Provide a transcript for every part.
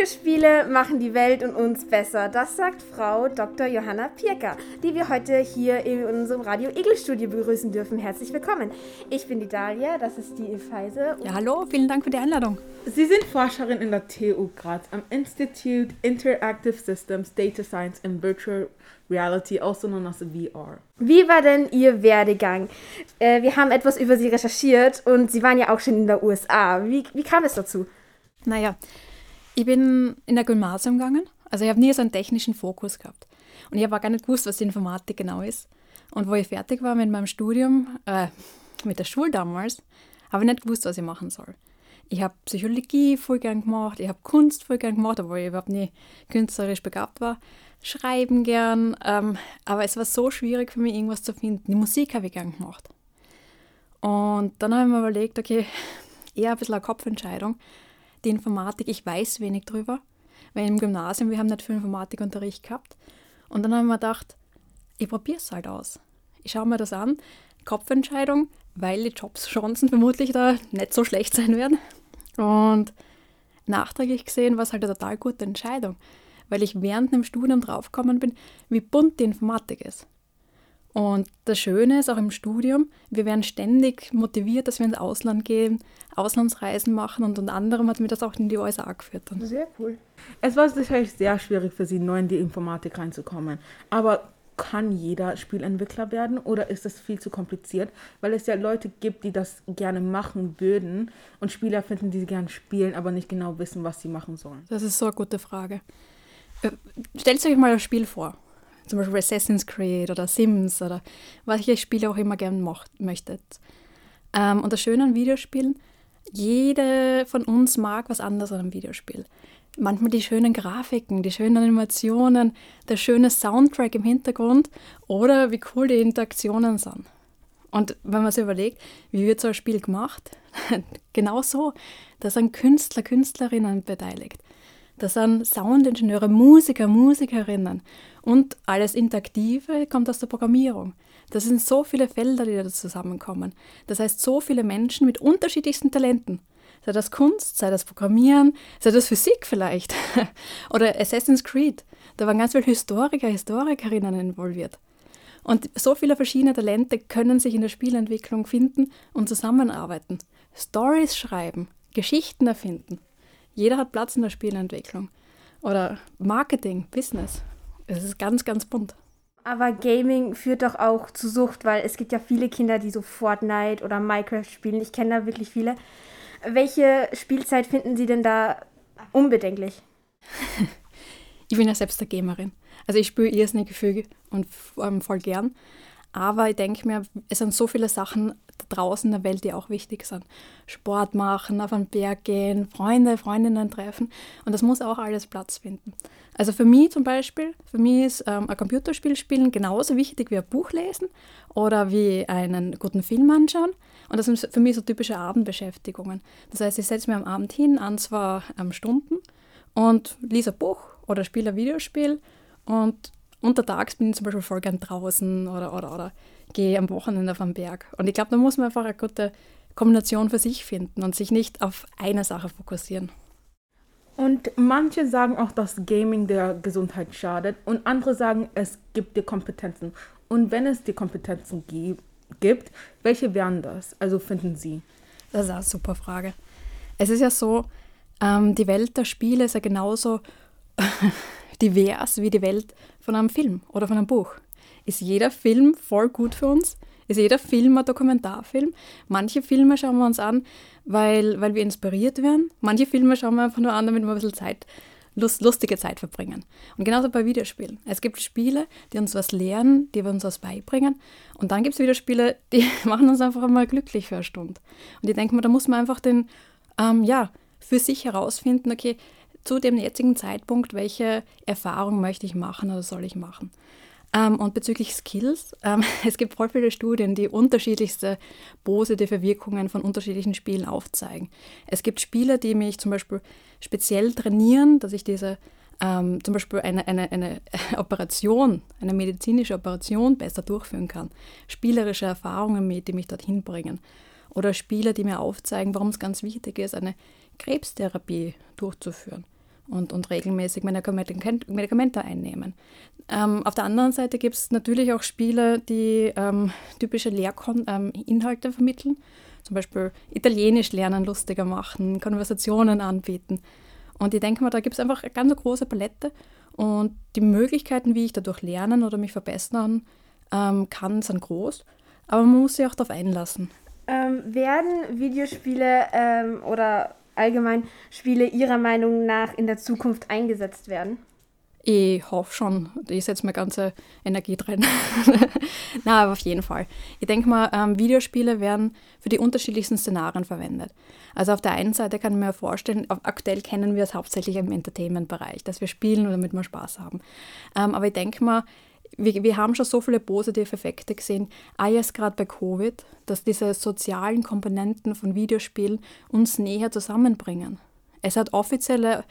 Videospiele machen die Welt und uns besser. Das sagt Frau Dr. Johanna Pirker, die wir heute hier in unserem Radio Egel Studio begrüßen dürfen. Herzlich willkommen. Ich bin die Dalia, das ist die Feise. Ja, hallo, vielen Dank für die Einladung. Sie sind Forscherin in der TU Graz am Institute Interactive Systems, Data Science and Virtual Reality, also known as VR. Wie war denn Ihr Werdegang? Äh, wir haben etwas über Sie recherchiert und Sie waren ja auch schon in der USA. Wie, wie kam es dazu? Naja, ich bin in der Gymnasium gegangen. Also ich habe nie so einen technischen Fokus gehabt. Und ich habe auch gar nicht gewusst, was die Informatik genau ist. Und wo ich fertig war mit meinem Studium, äh, mit der Schule damals, habe ich nicht gewusst, was ich machen soll. Ich habe Psychologie voll gern gemacht, ich habe Kunst voll gern gemacht, obwohl ich überhaupt nie künstlerisch begabt war. Schreiben gern, ähm, aber es war so schwierig für mich, irgendwas zu finden. Die Musik habe ich gern gemacht. Und dann habe ich mir überlegt, okay, eher ein bisschen eine Kopfentscheidung die Informatik, ich weiß wenig drüber, weil im Gymnasium, wir haben nicht viel Informatikunterricht gehabt. Und dann haben wir gedacht, ich probiere es halt aus. Ich schaue mir das an, Kopfentscheidung, weil die Jobschancen vermutlich da nicht so schlecht sein werden. Und nachträglich gesehen war es halt eine total gute Entscheidung, weil ich während dem Studium draufgekommen bin, wie bunt die Informatik ist. Und das Schöne ist auch im Studium, wir werden ständig motiviert, dass wir ins Ausland gehen, Auslandsreisen machen und unter anderem hat mir das auch in die USA geführt. Dann. Sehr cool. Es war sicherlich sehr schwierig für Sie, neu in die Informatik reinzukommen. Aber kann jeder Spielentwickler werden oder ist das viel zu kompliziert? Weil es ja Leute gibt, die das gerne machen würden und Spieler finden, die gerne spielen, aber nicht genau wissen, was sie machen sollen. Das ist so eine gute Frage. Äh, stellt euch mal ein Spiel vor zum Beispiel Assassin's Creed oder Sims oder welche Spiele auch immer gerne möchtet. Ähm, und das Schöne an Videospielen, jede von uns mag was anderes an einem Videospiel. Manchmal die schönen Grafiken, die schönen Animationen, der schöne Soundtrack im Hintergrund oder wie cool die Interaktionen sind. Und wenn man sich überlegt, wie wird so ein Spiel gemacht? genau so. Da sind Künstler, Künstlerinnen beteiligt. Da sind Soundingenieure, Musiker, Musikerinnen und alles Interaktive kommt aus der Programmierung. Das sind so viele Felder, die da zusammenkommen. Das heißt, so viele Menschen mit unterschiedlichsten Talenten. Sei das Kunst, sei das Programmieren, sei das Physik vielleicht. Oder Assassin's Creed. Da waren ganz viele Historiker, Historikerinnen involviert. Und so viele verschiedene Talente können sich in der Spielentwicklung finden und zusammenarbeiten. Stories schreiben, Geschichten erfinden. Jeder hat Platz in der Spielentwicklung. Oder Marketing, Business. Es ist ganz, ganz bunt. Aber Gaming führt doch auch zu Sucht, weil es gibt ja viele Kinder, die so Fortnite oder Minecraft spielen. Ich kenne da wirklich viele. Welche Spielzeit finden Sie denn da unbedenklich? ich bin ja selbst eine Gamerin. Also ich spiele irrsinnig Gefüge und voll gern. Aber ich denke mir, es sind so viele Sachen draußen in der Welt, die auch wichtig sind. Sport machen, auf einen Berg gehen, Freunde, Freundinnen treffen. Und das muss auch alles Platz finden. Also für mich zum Beispiel, für mich ist ähm, ein Computerspiel spielen genauso wichtig wie ein Buch lesen oder wie einen guten Film anschauen. Und das sind für mich so typische Abendbeschäftigungen. Das heißt, ich setze mich am Abend hin, an zwei ähm, Stunden und lese ein Buch oder spiele ein Videospiel und untertags bin ich zum Beispiel voll gern draußen oder, oder, oder gehe am Wochenende auf den Berg. Und ich glaube, da muss man einfach eine gute Kombination für sich finden und sich nicht auf eine Sache fokussieren. Und manche sagen auch, dass Gaming der Gesundheit schadet und andere sagen, es gibt dir Kompetenzen. Und wenn es dir Kompetenzen gibt, welche wären das? Also finden Sie? Das ist eine super Frage. Es ist ja so, ähm, die Welt der Spiele ist ja genauso divers wie die Welt von einem Film oder von einem Buch. Ist jeder Film voll gut für uns? Ist jeder Film ein Dokumentarfilm? Manche Filme schauen wir uns an, weil, weil wir inspiriert werden. Manche Filme schauen wir einfach nur an, damit wir ein bisschen Zeit, Lust, lustige Zeit verbringen. Und genauso bei Videospielen. Es gibt Spiele, die uns was lernen, die uns was beibringen. Und dann gibt es Videospiele, die machen uns einfach mal glücklich für eine Stunde. Und ich denke mal, da muss man einfach den, ähm, ja, für sich herausfinden, okay, zu dem jetzigen Zeitpunkt, welche Erfahrung möchte ich machen oder soll ich machen. Ähm, und bezüglich Skills, ähm, es gibt voll viele Studien, die unterschiedlichste positive Wirkungen von unterschiedlichen Spielen aufzeigen. Es gibt Spiele, die mich zum Beispiel speziell trainieren, dass ich diese ähm, zum Beispiel eine, eine, eine Operation, eine medizinische Operation besser durchführen kann. Spielerische Erfahrungen mit, die mich dorthin bringen. Oder Spiele, die mir aufzeigen, warum es ganz wichtig ist, eine Krebstherapie durchzuführen. und, und regelmäßig Medikamente einnehmen. Ähm, auf der anderen Seite gibt es natürlich auch Spiele, die ähm, typische Lehrinhalte ähm, vermitteln, zum Beispiel Italienisch lernen, lustiger machen, Konversationen anbieten. Und ich denke mal, da gibt es einfach eine ganz große Palette und die Möglichkeiten, wie ich dadurch lernen oder mich verbessern ähm, kann, sind groß, aber man muss sich auch darauf einlassen. Ähm, werden Videospiele ähm, oder allgemein Spiele Ihrer Meinung nach in der Zukunft eingesetzt werden? Ich hoffe schon. Ich setze meine ganze Energie drin. Na, aber auf jeden Fall. Ich denke mal, ähm, Videospiele werden für die unterschiedlichsten Szenarien verwendet. Also auf der einen Seite kann ich mir vorstellen, aktuell kennen wir es hauptsächlich im Entertainment-Bereich, dass wir spielen damit wir Spaß haben. Ähm, aber ich denke mal, wir, wir haben schon so viele positive Effekte gesehen, auch jetzt gerade bei Covid, dass diese sozialen Komponenten von Videospielen uns näher zusammenbringen. Es hat offizielle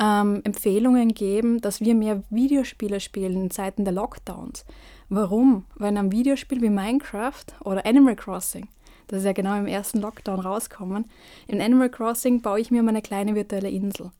ähm, Empfehlungen gegeben, dass wir mehr Videospiele spielen in Zeiten der Lockdowns. Warum? Weil in einem Videospiel wie Minecraft oder Animal Crossing, das ist ja genau im ersten Lockdown rauskommen, in Animal Crossing baue ich mir meine kleine virtuelle Insel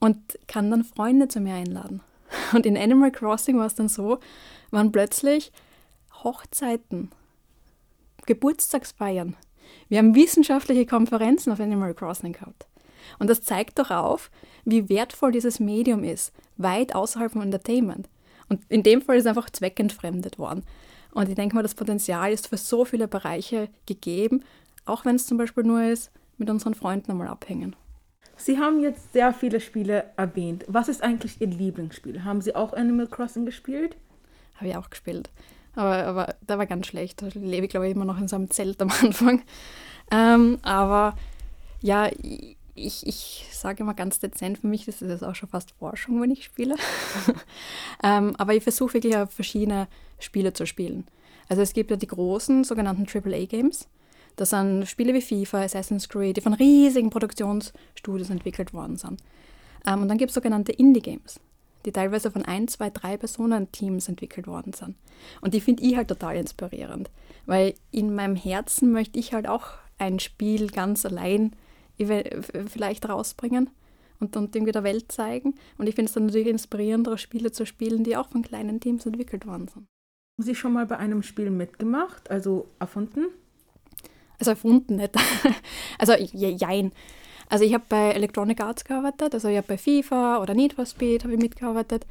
und kann dann Freunde zu mir einladen. Und in Animal Crossing war es dann so, waren plötzlich Hochzeiten, Geburtstagsfeiern. Wir haben wissenschaftliche Konferenzen auf Animal Crossing gehabt. Und das zeigt doch auf, wie wertvoll dieses Medium ist, weit außerhalb von Entertainment. Und in dem Fall ist es einfach zweckentfremdet worden. Und ich denke mal, das Potenzial ist für so viele Bereiche gegeben, auch wenn es zum Beispiel nur ist, mit unseren Freunden einmal abhängen. Sie haben jetzt sehr viele Spiele erwähnt. Was ist eigentlich Ihr Lieblingsspiel? Haben Sie auch Animal Crossing gespielt? Habe ich auch gespielt. Aber, aber da war ganz schlecht. Da lebe ich, glaube ich, immer noch in so einem Zelt am Anfang. Ähm, aber ja, ich, ich sage immer ganz dezent, für mich ist das auch schon fast Forschung, wenn ich spiele. ähm, aber ich versuche wirklich verschiedene Spiele zu spielen. Also es gibt ja die großen sogenannten AAA-Games. Das sind Spiele wie FIFA, Assassin's Creed, die von riesigen Produktionsstudios entwickelt worden sind. Ähm, und dann gibt es sogenannte Indie-Games, die teilweise von ein, zwei, drei Personen-Teams entwickelt worden sind. Und die finde ich halt total inspirierend, weil in meinem Herzen möchte ich halt auch ein Spiel ganz allein vielleicht rausbringen und, und irgendwie der Welt zeigen. Und ich finde es dann natürlich inspirierendere Spiele zu spielen, die auch von kleinen Teams entwickelt worden sind. Haben Sie schon mal bei einem Spiel mitgemacht, also erfunden? Also erfunden nicht. also jein. Also ich habe bei Electronic Arts gearbeitet, also ich habe bei FIFA oder Need for Speed habe ich mitgearbeitet.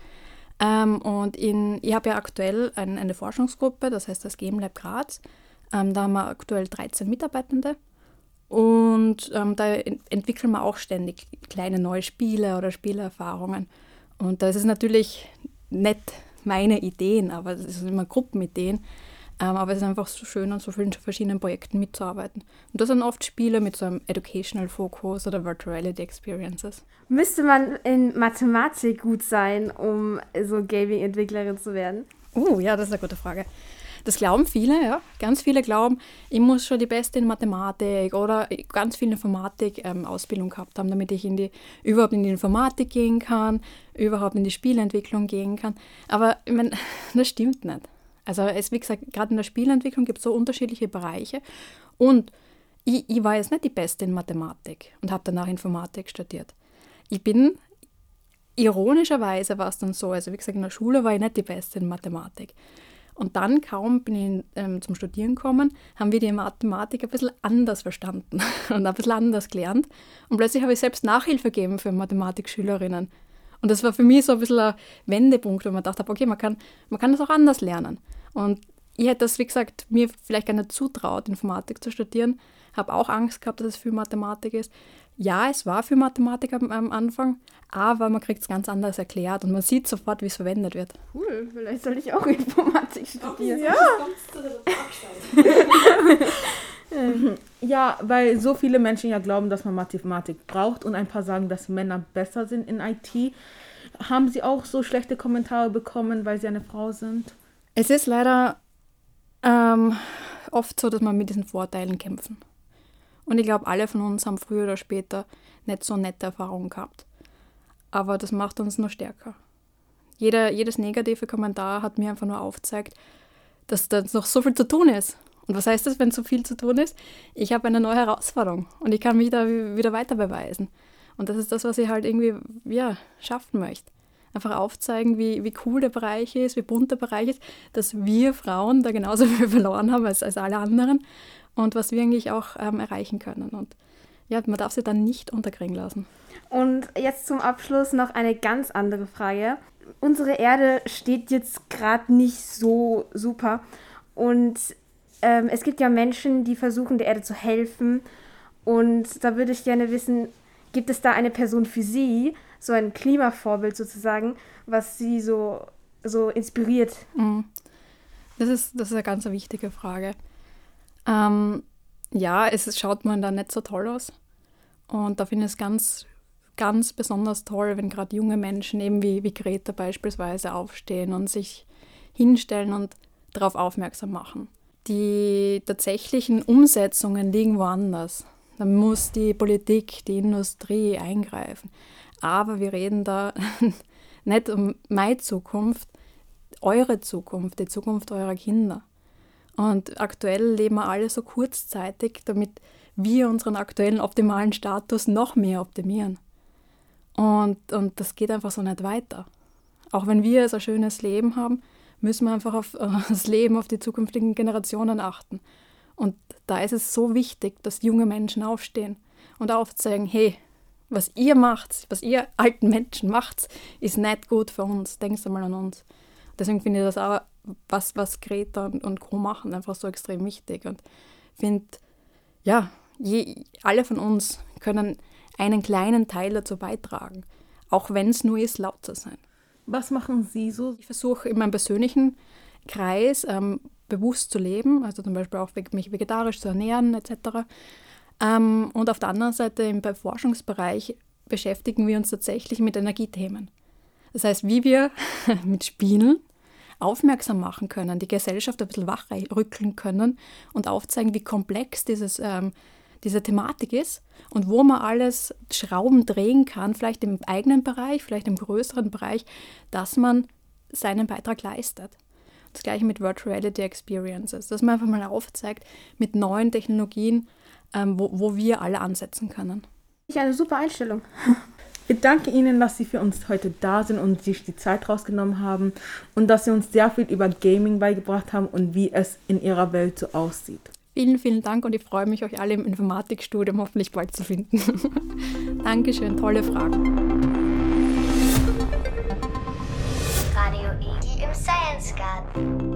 Ähm, und in, ich habe ja aktuell ein, eine Forschungsgruppe, das heißt das Game Lab Graz. Ähm, da haben wir aktuell 13 Mitarbeitende. Und ähm, da entwickeln wir auch ständig kleine neue Spiele oder Spielerfahrungen. Und das ist natürlich nicht meine Ideen, aber es sind immer Gruppenideen. Ähm, aber es ist einfach so schön, an so vielen verschiedenen Projekten mitzuarbeiten. Und das sind oft Spiele mit so einem Educational Focus oder Virtual Reality Experiences. Müsste man in Mathematik gut sein, um so Gaming-Entwicklerin zu werden? Oh, ja, das ist eine gute Frage. Das glauben viele, ja. Ganz viele glauben, ich muss schon die Beste in Mathematik oder ganz viel Informatik-Ausbildung ähm, gehabt haben, damit ich in die, überhaupt in die Informatik gehen kann, überhaupt in die Spielentwicklung gehen kann. Aber ich meine, das stimmt nicht. Also es, wie gesagt, gerade in der Spielentwicklung gibt es so unterschiedliche Bereiche. Und ich, ich war jetzt nicht die Beste in Mathematik und habe danach Informatik studiert. Ich bin, ironischerweise war es dann so, also wie gesagt, in der Schule war ich nicht die Beste in Mathematik. Und dann, kaum bin ich ähm, zum Studieren gekommen, haben wir die Mathematik ein bisschen anders verstanden und ein bisschen anders gelernt. Und plötzlich habe ich selbst Nachhilfe gegeben für Mathematikschülerinnen. Und das war für mich so ein bisschen ein Wendepunkt, wo man dachte, okay, man kann, man kann das auch anders lernen. Und ich hätte das, wie gesagt, mir vielleicht gar nicht zutraut, Informatik zu studieren. Habe auch Angst gehabt, dass es viel Mathematik ist. Ja, es war viel Mathematik am, am Anfang, aber man kriegt es ganz anders erklärt und man sieht sofort, wie es verwendet wird. Cool, vielleicht soll ich auch Informatik studieren. Ja. ja, weil so viele Menschen ja glauben, dass man Mathematik braucht und ein paar sagen, dass Männer besser sind in IT. Haben Sie auch so schlechte Kommentare bekommen, weil Sie eine Frau sind? Es ist leider ähm, oft so, dass wir mit diesen Vorteilen kämpfen. Und ich glaube, alle von uns haben früher oder später nicht so nette Erfahrungen gehabt. Aber das macht uns nur stärker. Jeder, jedes negative Kommentar hat mir einfach nur aufgezeigt, dass da noch so viel zu tun ist. Und was heißt das, wenn so viel zu tun ist? Ich habe eine neue Herausforderung und ich kann mich da wieder weiter beweisen. Und das ist das, was ich halt irgendwie ja, schaffen möchte. Einfach aufzeigen, wie, wie cool der Bereich ist, wie bunt der Bereich ist, dass wir Frauen da genauso viel verloren haben als, als alle anderen und was wir eigentlich auch ähm, erreichen können. Und ja, man darf sie dann nicht unterkriegen lassen. Und jetzt zum Abschluss noch eine ganz andere Frage. Unsere Erde steht jetzt gerade nicht so super. Und ähm, es gibt ja Menschen, die versuchen, der Erde zu helfen. Und da würde ich gerne wissen, gibt es da eine Person für Sie, so ein Klimavorbild sozusagen, was Sie so, so inspiriert? Mhm. Das ist, das ist eine ganz wichtige Frage. Ähm, ja, es schaut man da nicht so toll aus. Und da finde ich es ganz, ganz besonders toll, wenn gerade junge Menschen, eben wie, wie Greta beispielsweise, aufstehen und sich hinstellen und darauf aufmerksam machen. Die tatsächlichen Umsetzungen liegen woanders. Da muss die Politik, die Industrie eingreifen. Aber wir reden da nicht um meine Zukunft, eure Zukunft, die Zukunft eurer Kinder. Und aktuell leben wir alle so kurzzeitig, damit wir unseren aktuellen optimalen Status noch mehr optimieren. Und, und das geht einfach so nicht weiter. Auch wenn wir so ein schönes Leben haben, müssen wir einfach auf das Leben, auf die zukünftigen Generationen achten. Und da ist es so wichtig, dass junge Menschen aufstehen und aufzeigen, hey, was ihr macht, was ihr alten Menschen macht, ist nicht gut für uns. Denkst du mal an uns. Deswegen finde ich das auch, was, was Greta und, und Co. machen, einfach so extrem wichtig. Und finde, ja, je, alle von uns können einen kleinen Teil dazu beitragen, auch wenn es nur ist, laut zu sein. Was machen Sie so? Ich versuche in meinem persönlichen Kreis ähm, bewusst zu leben, also zum Beispiel auch mich vegetarisch zu ernähren etc. Ähm, und auf der anderen Seite im Forschungsbereich beschäftigen wir uns tatsächlich mit Energiethemen. Das heißt, wie wir mit Spielen aufmerksam machen können, die Gesellschaft ein bisschen wachrütteln können und aufzeigen, wie komplex dieses ähm, diese Thematik ist und wo man alles Schrauben drehen kann, vielleicht im eigenen Bereich, vielleicht im größeren Bereich, dass man seinen Beitrag leistet. Das gleiche mit Virtual Reality Experiences, dass man einfach mal aufzeigt mit neuen Technologien, ähm, wo, wo wir alle ansetzen können. Eine super Einstellung. Ich danke Ihnen, dass Sie für uns heute da sind und sich die Zeit rausgenommen haben und dass Sie uns sehr viel über Gaming beigebracht haben und wie es in Ihrer Welt so aussieht. Vielen, vielen Dank und ich freue mich, euch alle im Informatikstudium hoffentlich bald zu finden. Dankeschön, tolle Fragen. Radio Igi im Science Garten.